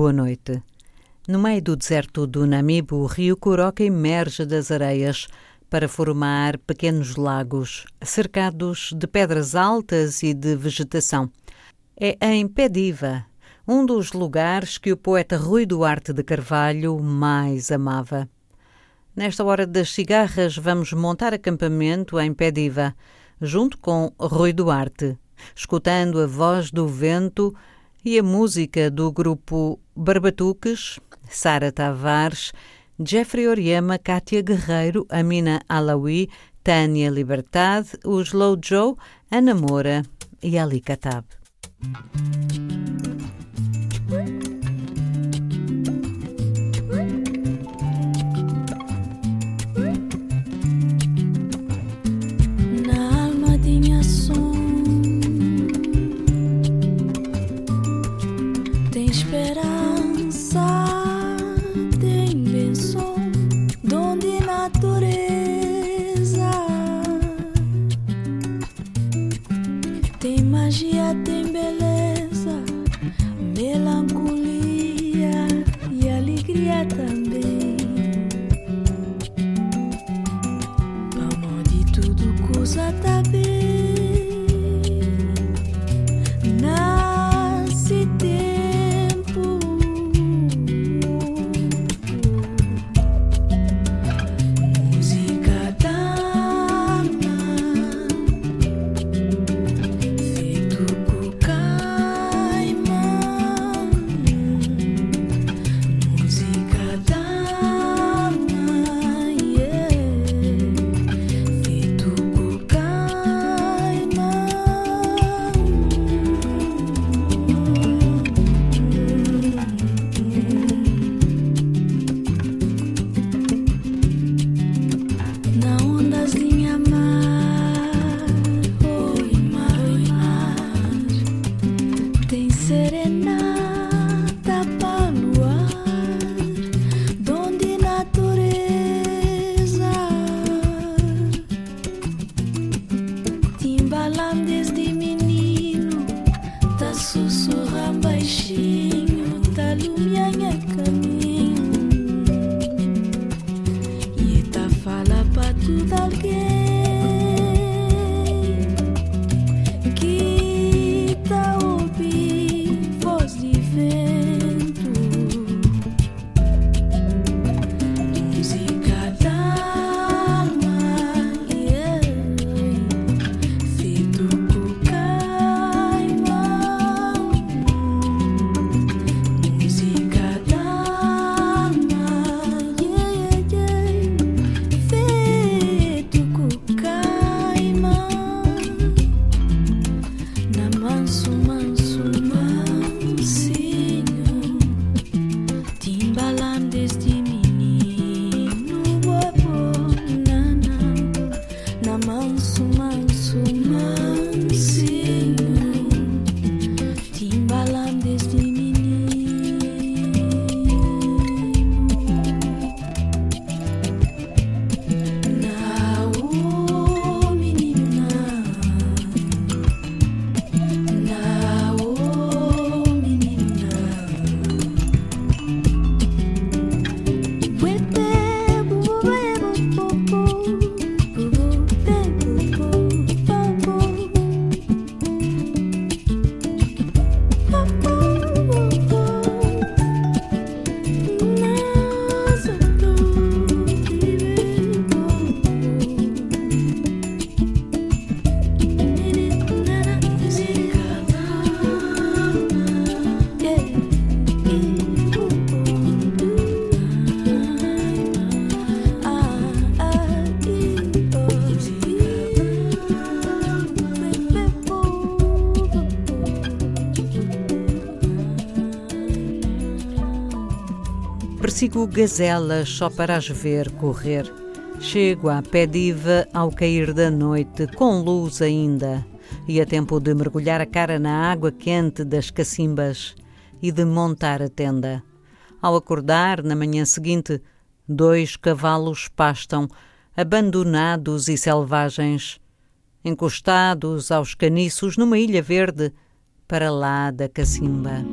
Boa noite. No meio do deserto do Namibe, o rio Coroca emerge das areias para formar pequenos lagos, cercados de pedras altas e de vegetação. É em Pediva, um dos lugares que o poeta Rui Duarte de Carvalho mais amava. Nesta hora das cigarras, vamos montar acampamento em Pediva, junto com Rui Duarte, escutando a voz do vento e a música do grupo Barbatuques, Sara Tavares, Jeffrey Oriama, Kátia Guerreiro, Amina Alawi, Tânia Liberdade, o Slow Joe, Ana Moura e Ali Katab. Persigo gazelas só para as ver correr. Chego à Pediva ao cair da noite, com luz ainda, e a tempo de mergulhar a cara na água quente das cacimbas e de montar a tenda. Ao acordar, na manhã seguinte, dois cavalos pastam, abandonados e selvagens, encostados aos caniços numa ilha verde, para lá da cacimba.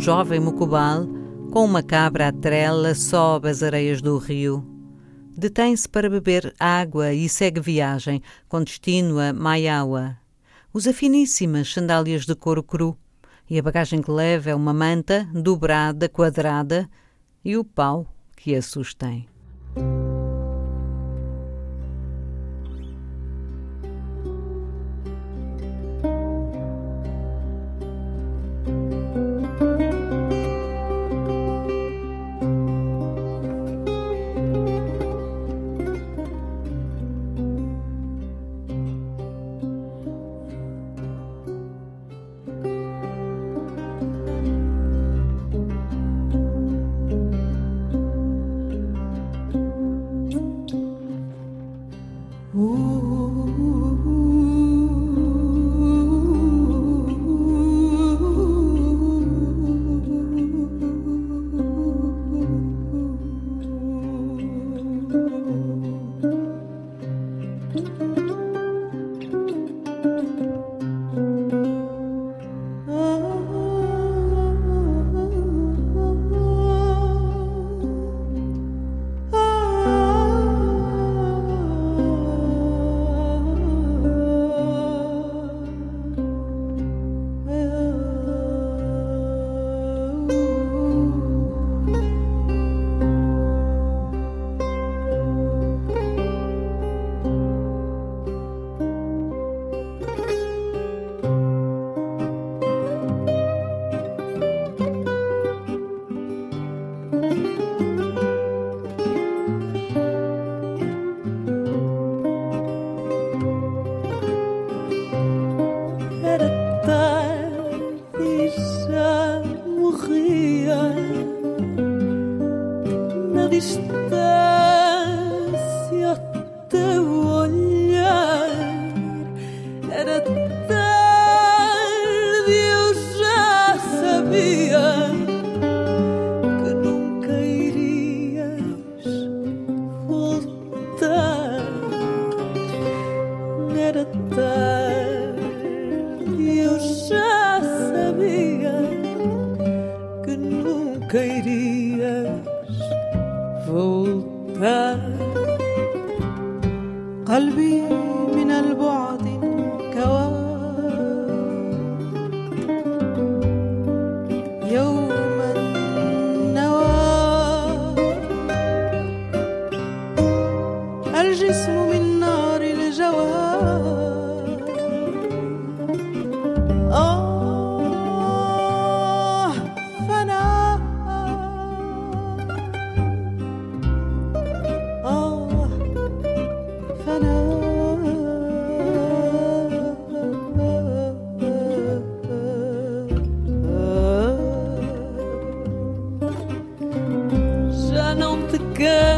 Jovem Mocubal, com uma cabra à trela, sobe as areias do rio. Detém-se para beber água e segue viagem, com destino a Maiaua. Usa finíssimas sandálias de couro cru e a bagagem que leva é uma manta dobrada, quadrada e o pau que a sustém. good.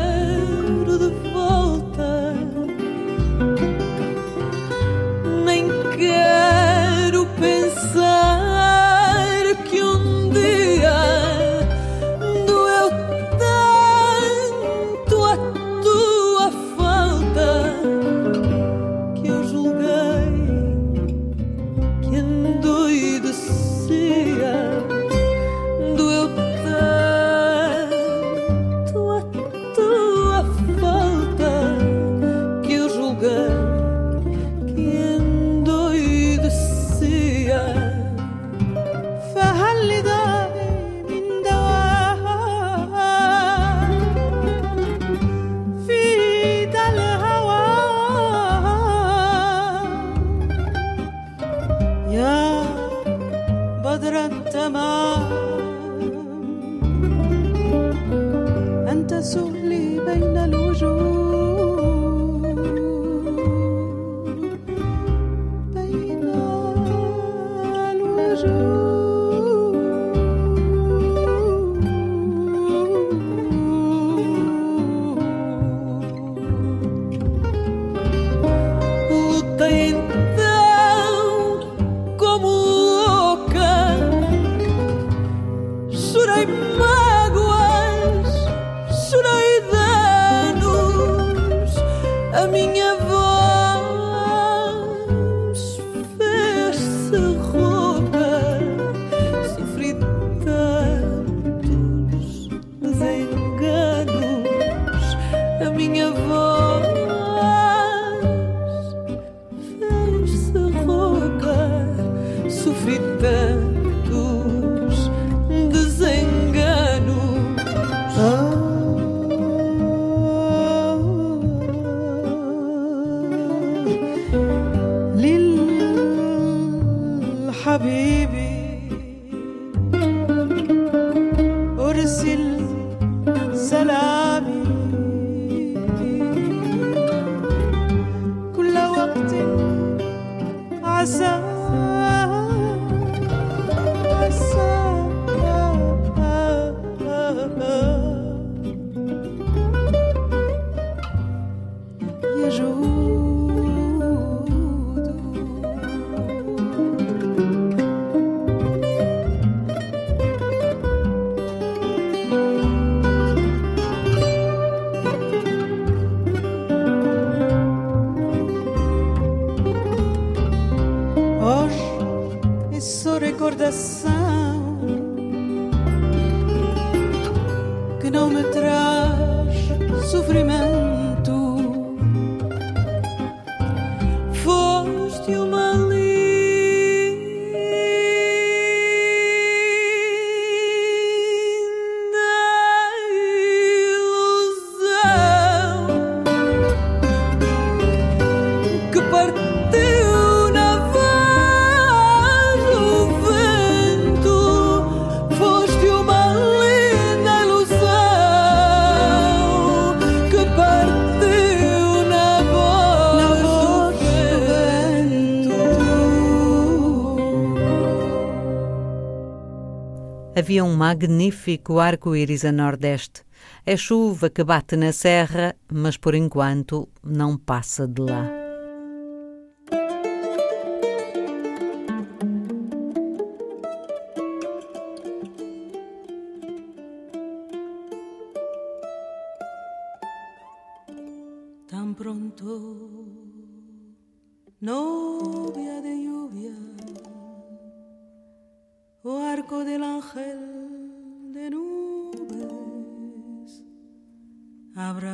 Havia um magnífico arco-íris a nordeste, É chuva que bate na serra, mas por enquanto não passa de lá.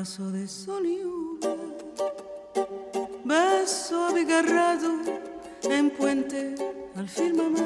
De sol y beso abigarrado en puente al firmamento,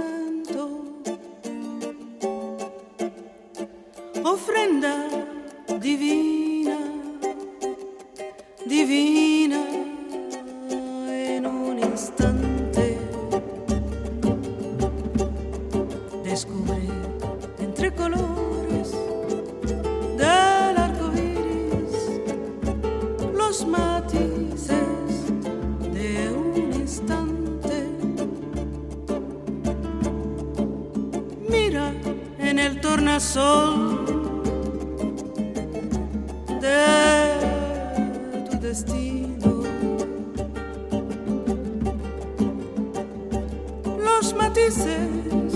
tornasol de tu destino. Los matices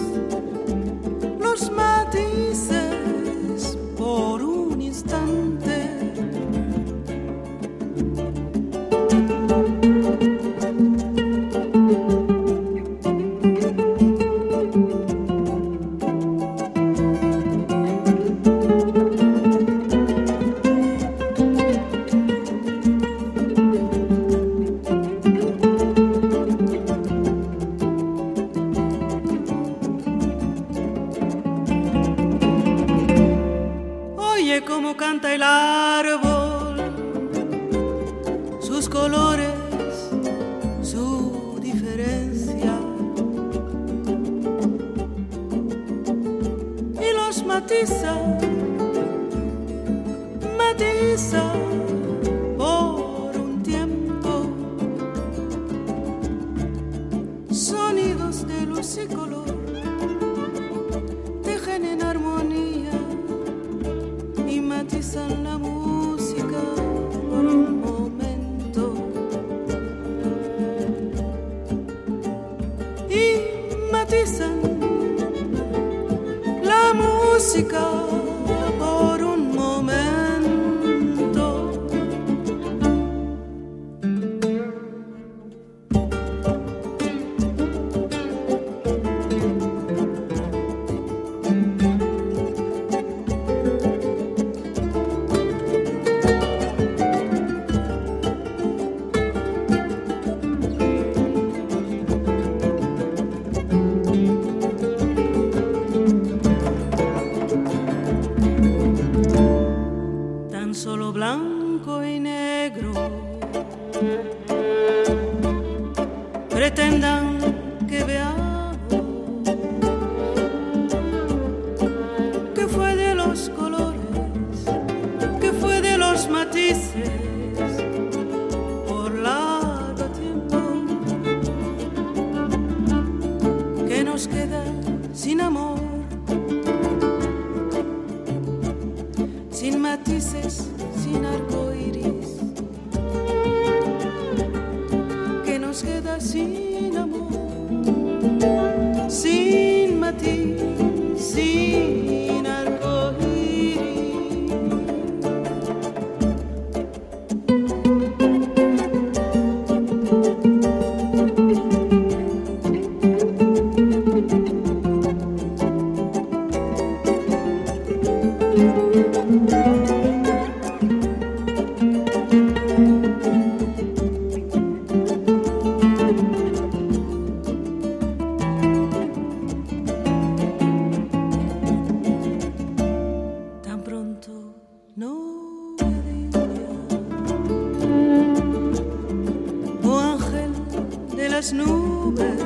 las nubes,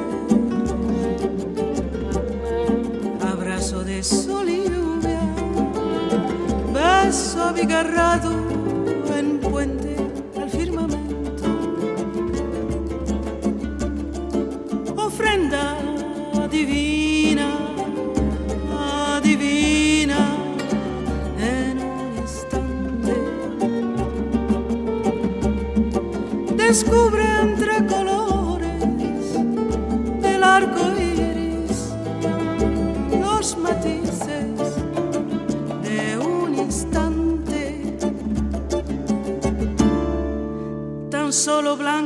abrazo de sol y lluvia, beso abigarrado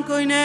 blanco y.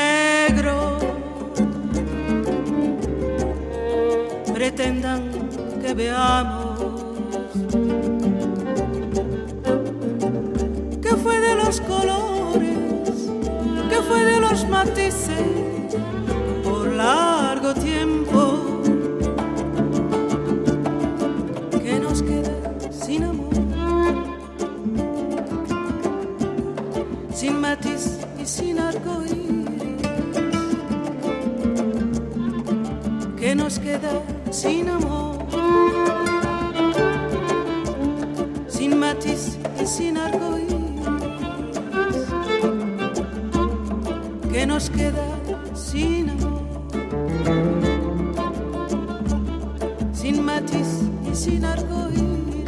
sin arcoíris,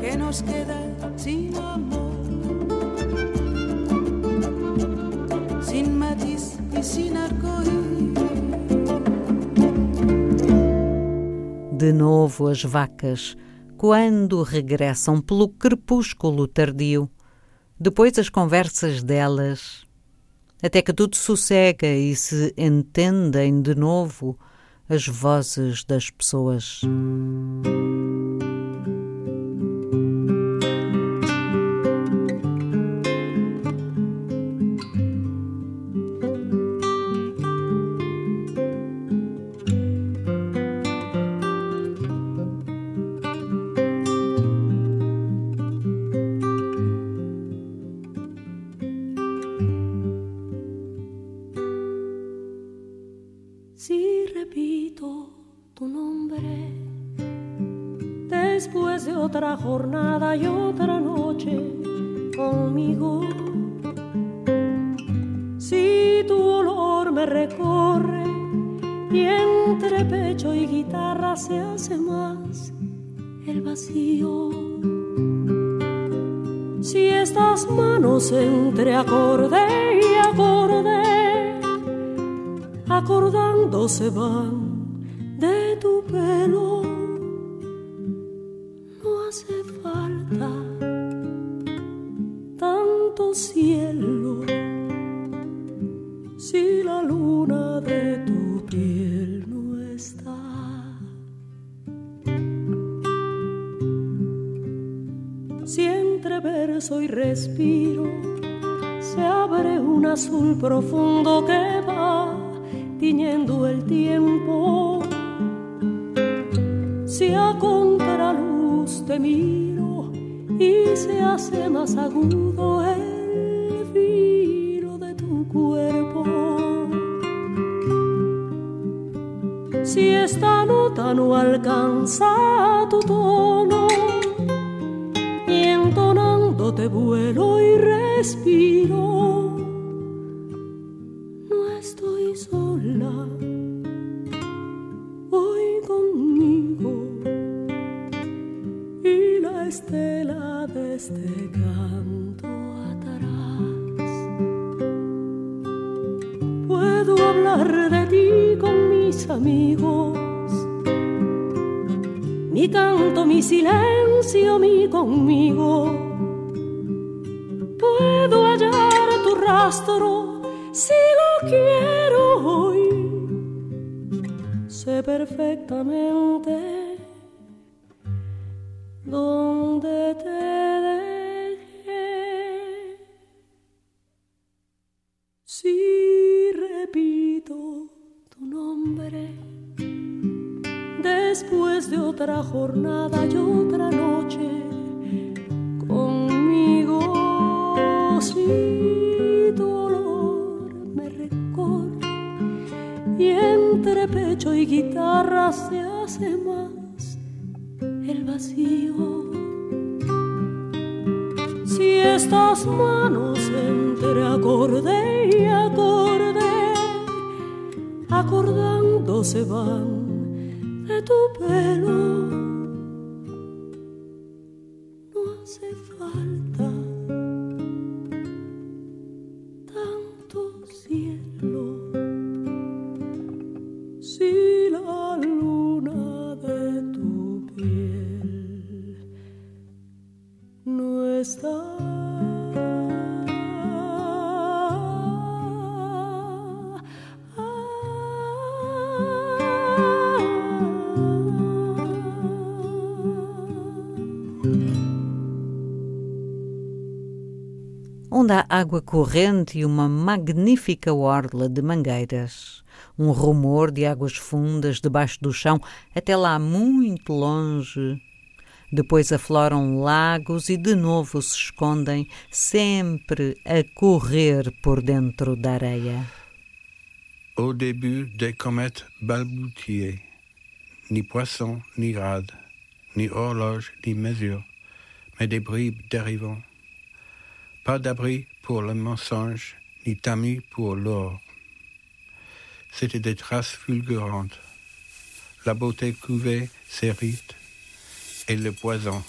que nos queda sin amor, sin matiz e sin arcoíris. De novo as vacas, quando regressam pelo crepúsculo tardio depois as conversas delas, até que tudo sossega e se entendem de novo as vozes das pessoas. Falta tanto cielo si la luna de tu piel no está. Si entre verso y respiro se abre un azul profundo que va tiñendo el tiempo. Si a contraluz y se hace más agudo el filo de tu cuerpo. Si esta nota no alcanza después de otra jornada y otra noche si dolor me recorre y entre pecho y guitarra se hace más el vacío. Si estas manos entre acorde y acorde, acordándose van de tu pelo há água corrente e uma magnífica orla de mangueiras. Um rumor de águas fundas debaixo do chão, até lá muito longe. Depois afloram lagos e de novo se escondem, sempre a correr por dentro da areia. Au début des comètes balboutiées, ni poisson, ni rade, ni horloge, ni mesure, mais des bribes dérivants Pas d'abri pour le mensonge, ni tamis pour l'or. C'étaient des traces fulgurantes. La beauté couvait ses rites et le poison.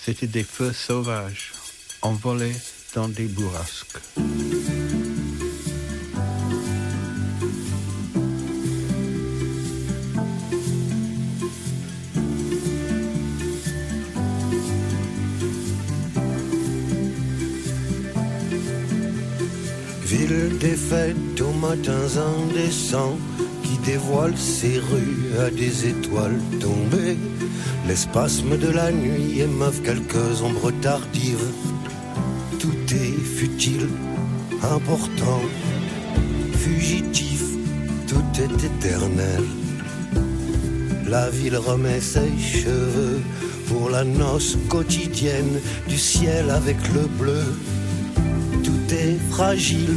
C'étaient des feux sauvages, envolés dans des bourrasques. Matins indécents qui dévoilent ses rues à des étoiles tombées. L'espasme de la nuit émeuve quelques ombres tardives. Tout est futile, important, fugitif, tout est éternel. La ville remet ses cheveux pour la noce quotidienne du ciel avec le bleu. Tout est fragile,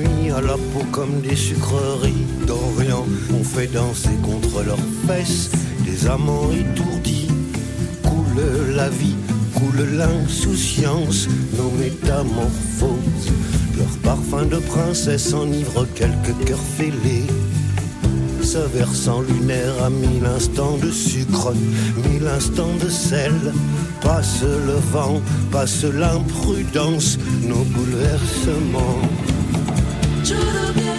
à la peau comme des sucreries d'Orient ont fait danser contre leurs fesses des amants étourdis. Coule la vie, coule l'insouciance, nos métamorphoses. Leur parfum de princesse enivre quelques cœurs fêlés. Ce versant lunaire a mille instants de sucre, mille instants de sel. Passe le vent, passe l'imprudence, nos bouleversements. to the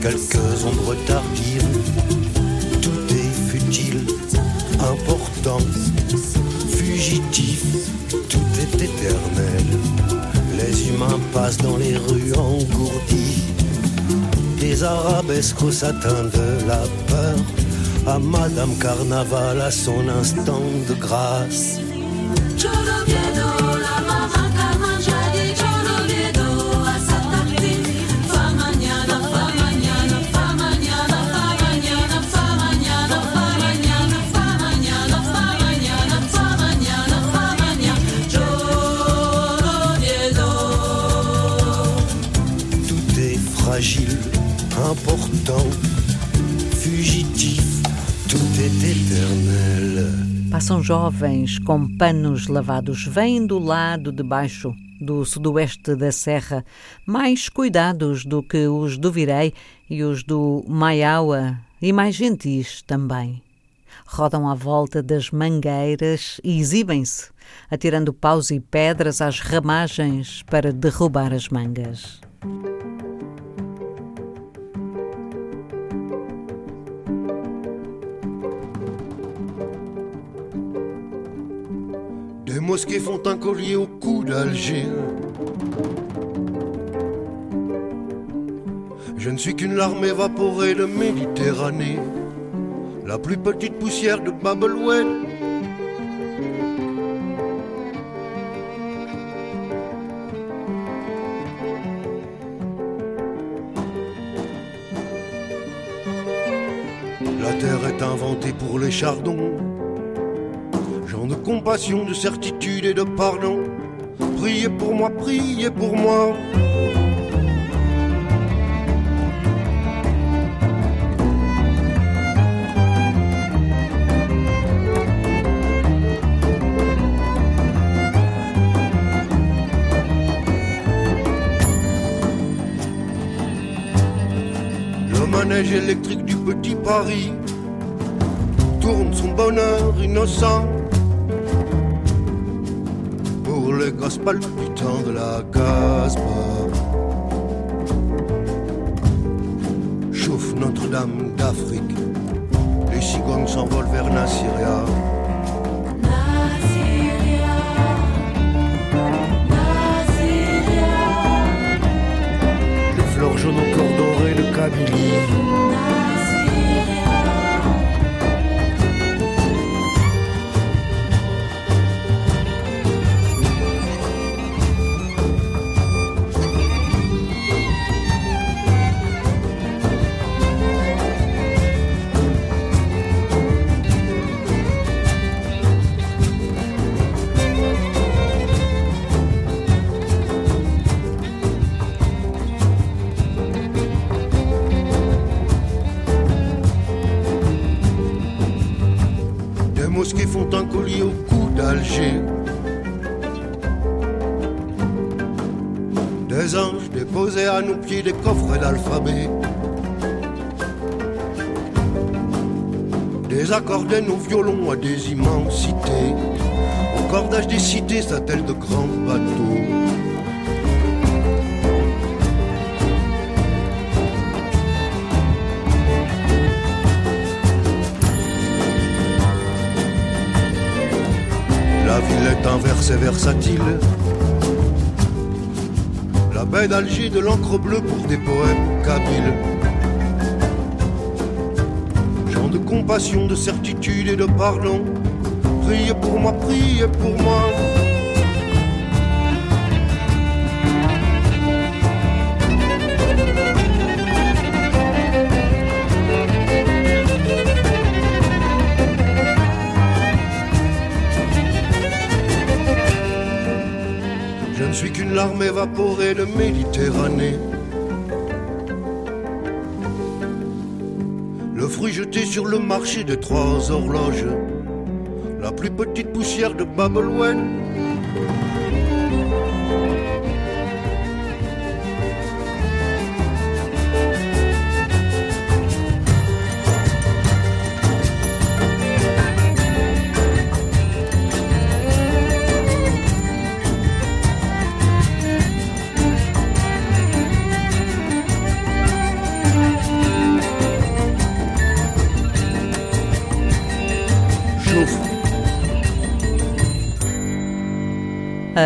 quelques ombres tardives. Tout est futile, important, fugitif, tout est éternel. Les humains passent dans les rues engourdis. Des arabesques au satin de la peur. À Madame Carnaval, à son instant de grâce. Passam jovens com panos lavados, vêm do lado de baixo do sudoeste da serra, mais cuidados do que os do Virei e os do Maiaua, e mais gentis também. Rodam à volta das mangueiras e exibem-se, atirando paus e pedras às ramagens para derrubar as mangas. Mosquées font un collier au cou d'Alger. Je ne suis qu'une larme évaporée de Méditerranée, la plus petite poussière de Babelwen. La terre est inventée pour les chardons, compassion, de certitude et de pardon. Priez pour moi, priez pour moi. Le manège électrique du petit Paris tourne son bonheur innocent pour les gosses palpitants de la Casbah. Chauffe Notre-Dame d'Afrique, les cigognes s'envolent vers Nassyria. Jaunes au cœur doré de Kabylie. Des anges déposés à nos pieds des coffres d'alphabet. Des accordés nos violons à des immensités. Au cordage des cités s'attellent de grands bateaux. Ville est inverse et versatile. La baie d'Alger de l'encre bleue pour des poèmes kabyles. Chant de compassion, de certitude et de pardon. Priez pour moi, priez pour moi. Larme évaporée de Méditerranée. Le fruit jeté sur le marché des trois horloges. La plus petite poussière de Babelwen.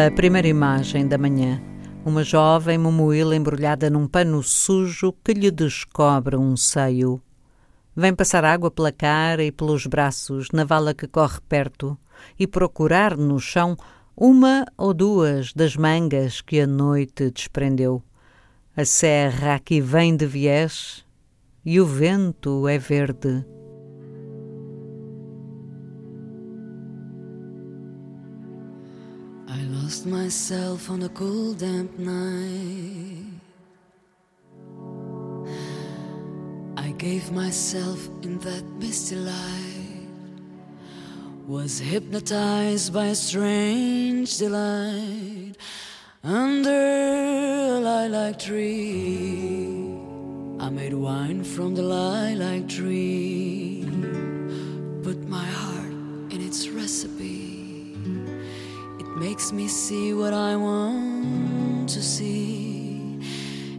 A primeira imagem da manhã. Uma jovem momoila embrulhada num pano sujo que lhe descobre um seio. Vem passar água pela cara e pelos braços na vala que corre perto e procurar no chão uma ou duas das mangas que a noite desprendeu. A serra aqui vem de viés e o vento é verde. Myself on a cold, damp night. I gave myself in that misty light. Was hypnotized by a strange delight under a lilac tree. I made wine from the lilac tree, makes me see what I want to see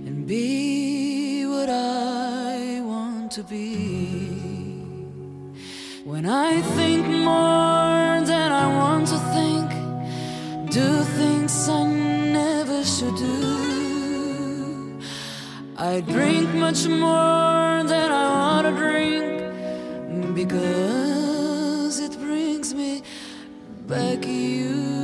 and be what I want to be. When I think more than I want to think, do things I never should do. I drink much more than I want to drink because it brings me back you.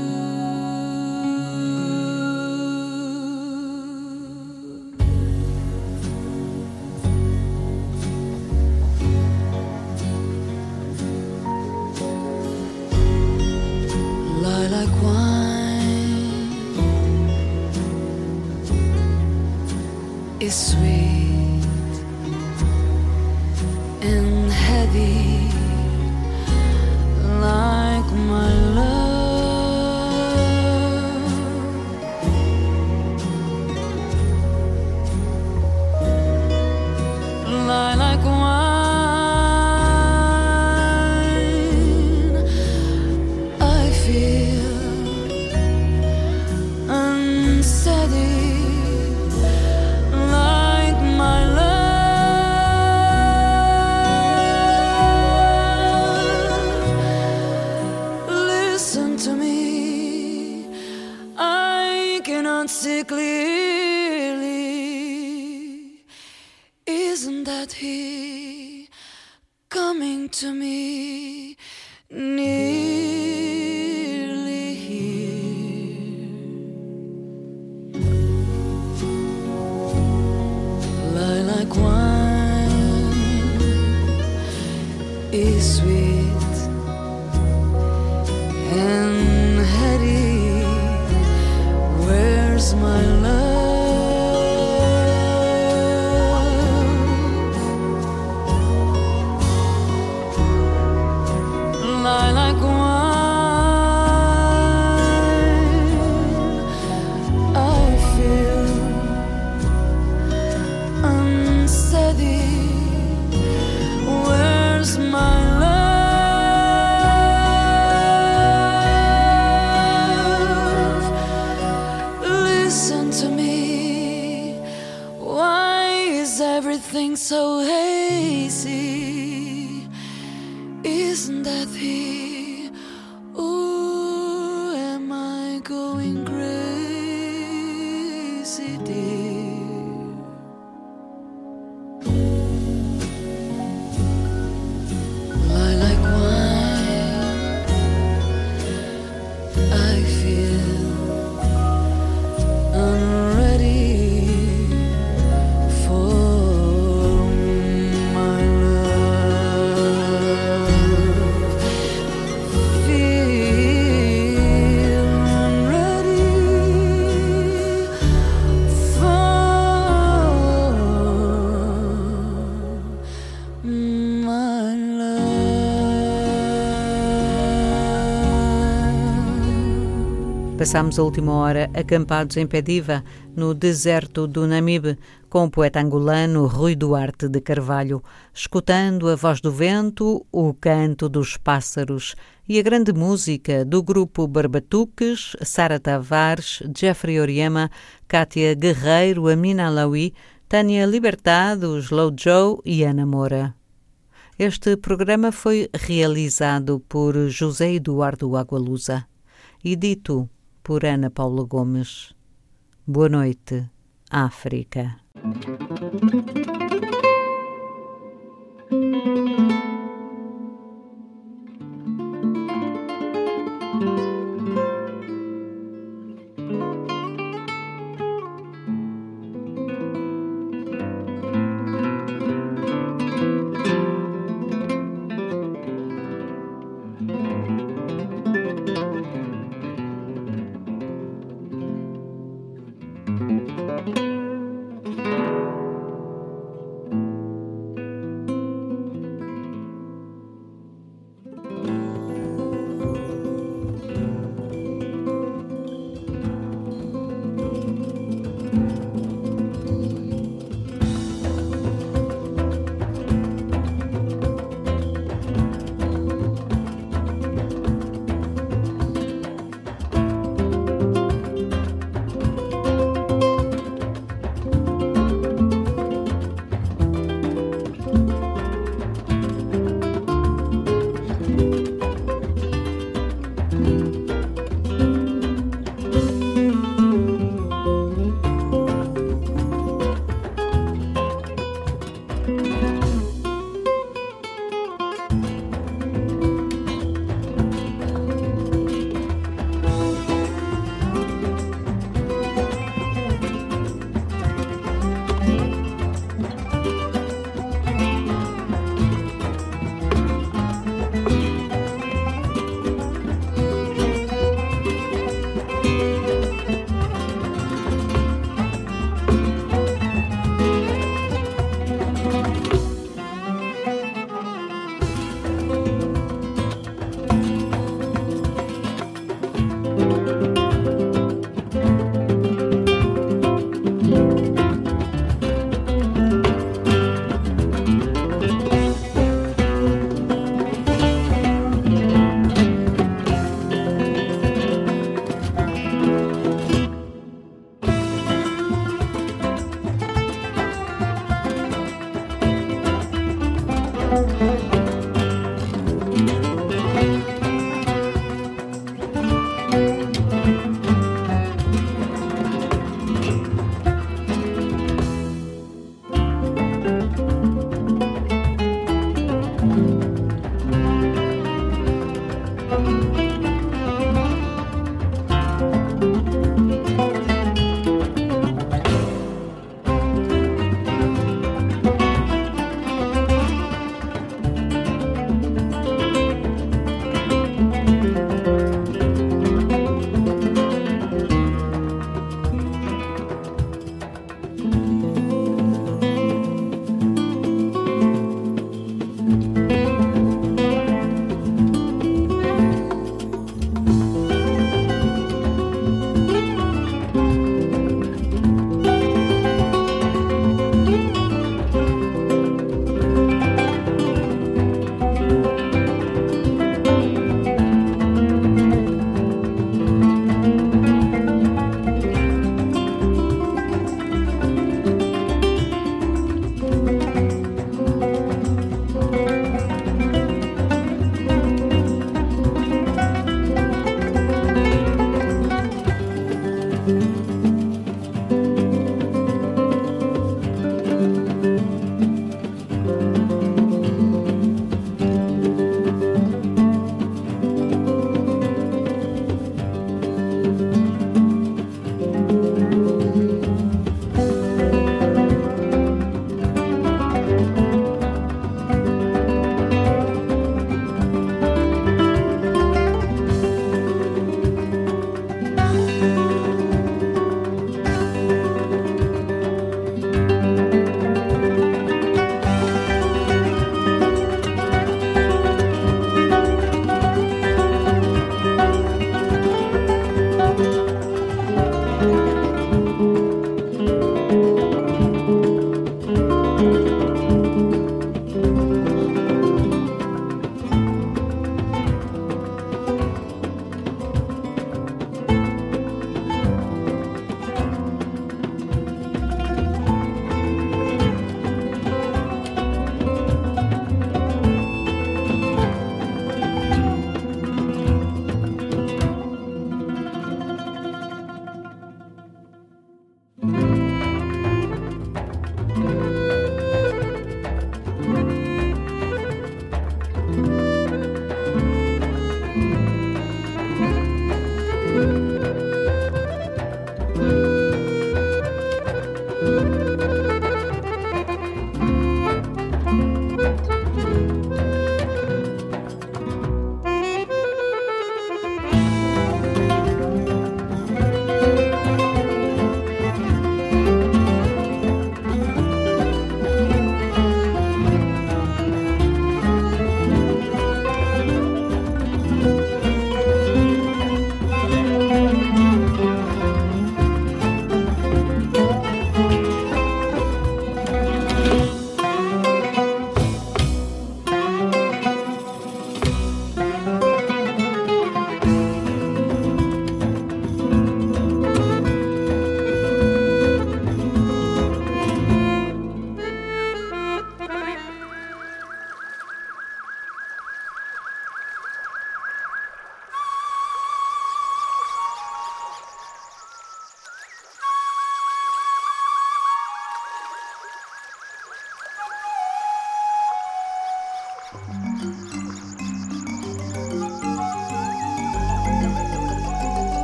Sweet Isn't that he? Passámos a última hora acampados em Pediva, no deserto do Namibe, com o poeta angolano Rui Duarte de Carvalho, escutando a voz do vento, o canto dos pássaros e a grande música do grupo Barbatuques, Sara Tavares, Jeffrey Oriema, Kátia Guerreiro, Amina Alawi, Tânia Libertado, Slow Joe e Ana Moura. Este programa foi realizado por José Eduardo Agualusa e dito por Ana Paula Gomes. Boa noite, África.